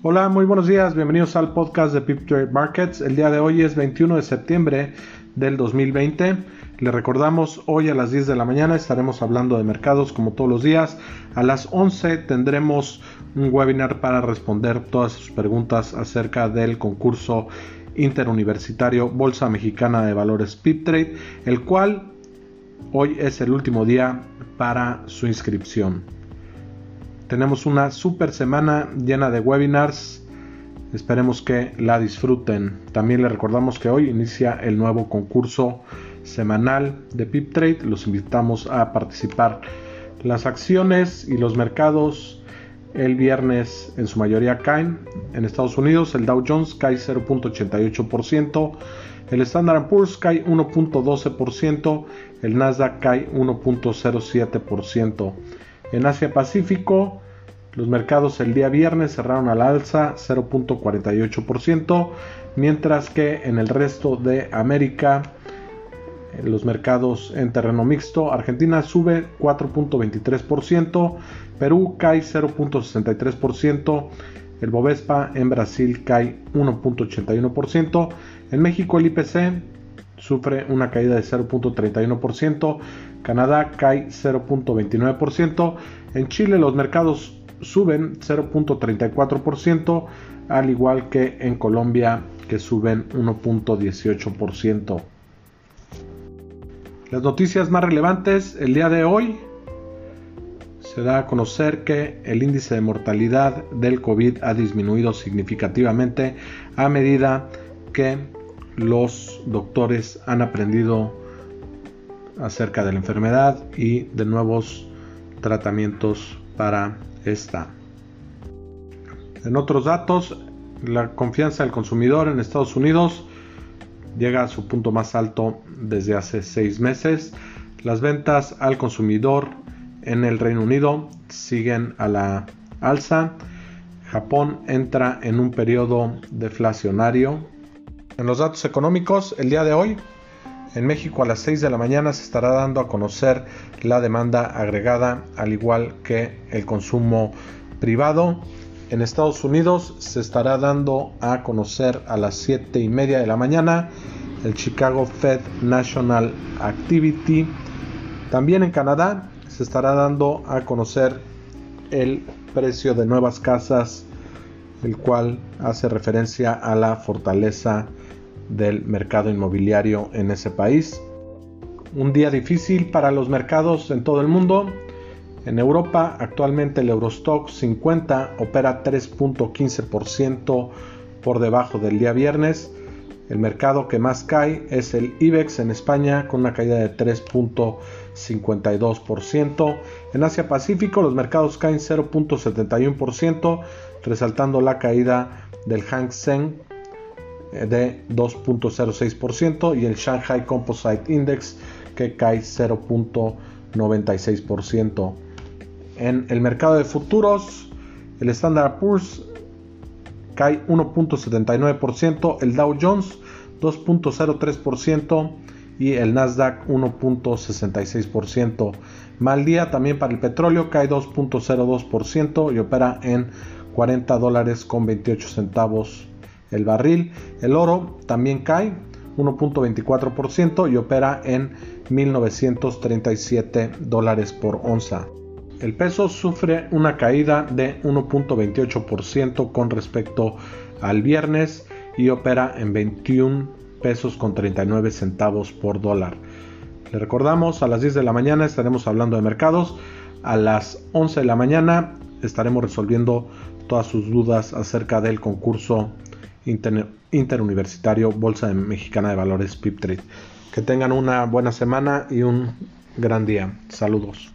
Hola, muy buenos días, bienvenidos al podcast de Pip Trade Markets. El día de hoy es 21 de septiembre del 2020. Le recordamos, hoy a las 10 de la mañana estaremos hablando de mercados como todos los días. A las 11 tendremos un webinar para responder todas sus preguntas acerca del concurso interuniversitario Bolsa Mexicana de Valores Pip Trade, el cual hoy es el último día para su inscripción. Tenemos una super semana llena de webinars. Esperemos que la disfruten. También les recordamos que hoy inicia el nuevo concurso semanal de Pip Trade. Los invitamos a participar. Las acciones y los mercados el viernes en su mayoría caen. En Estados Unidos el Dow Jones cae 0.88%, el Standard Poor's cae 1.12%, el Nasdaq cae 1.07%. En Asia Pacífico, los mercados el día viernes cerraron al alza 0.48%, mientras que en el resto de América los mercados en terreno mixto, Argentina sube 4.23%, Perú cae 0.63%, el Bovespa en Brasil cae 1.81%, en México el IPC sufre una caída de 0.31%, Canadá cae 0.29%, en Chile los mercados suben 0.34%, al igual que en Colombia que suben 1.18%. Las noticias más relevantes el día de hoy se da a conocer que el índice de mortalidad del COVID ha disminuido significativamente a medida que los doctores han aprendido acerca de la enfermedad y de nuevos tratamientos para esta. En otros datos, la confianza del consumidor en Estados Unidos llega a su punto más alto desde hace seis meses. Las ventas al consumidor en el Reino Unido siguen a la alza. Japón entra en un periodo deflacionario en los datos económicos, el día de hoy, en México a las 6 de la mañana se estará dando a conocer la demanda agregada, al igual que el consumo privado. En Estados Unidos se estará dando a conocer a las 7 y media de la mañana el Chicago Fed National Activity. También en Canadá se estará dando a conocer el precio de nuevas casas, el cual hace referencia a la fortaleza del mercado inmobiliario en ese país. Un día difícil para los mercados en todo el mundo. En Europa actualmente el Eurostock 50 opera 3.15% por debajo del día viernes. El mercado que más cae es el IBEX en España con una caída de 3.52%. En Asia Pacífico los mercados caen 0.71%, resaltando la caída del Hang Seng de 2.06% y el Shanghai Composite Index que cae 0.96%. En el mercado de futuros, el Standard Poor's cae 1.79%, el Dow Jones 2.03% y el Nasdaq 1.66%. Mal día también para el petróleo, cae 2.02% y opera en 40 dólares con 28 centavos el barril. El oro también cae 1.24% y opera en 1937 dólares por onza. El peso sufre una caída de 1.28% con respecto al viernes y opera en 21 pesos con 39 centavos por dólar. Le recordamos, a las 10 de la mañana estaremos hablando de mercados, a las 11 de la mañana estaremos resolviendo todas sus dudas acerca del concurso interuniversitario Bolsa Mexicana de Valores PIP Trade. Que tengan una buena semana y un gran día. Saludos.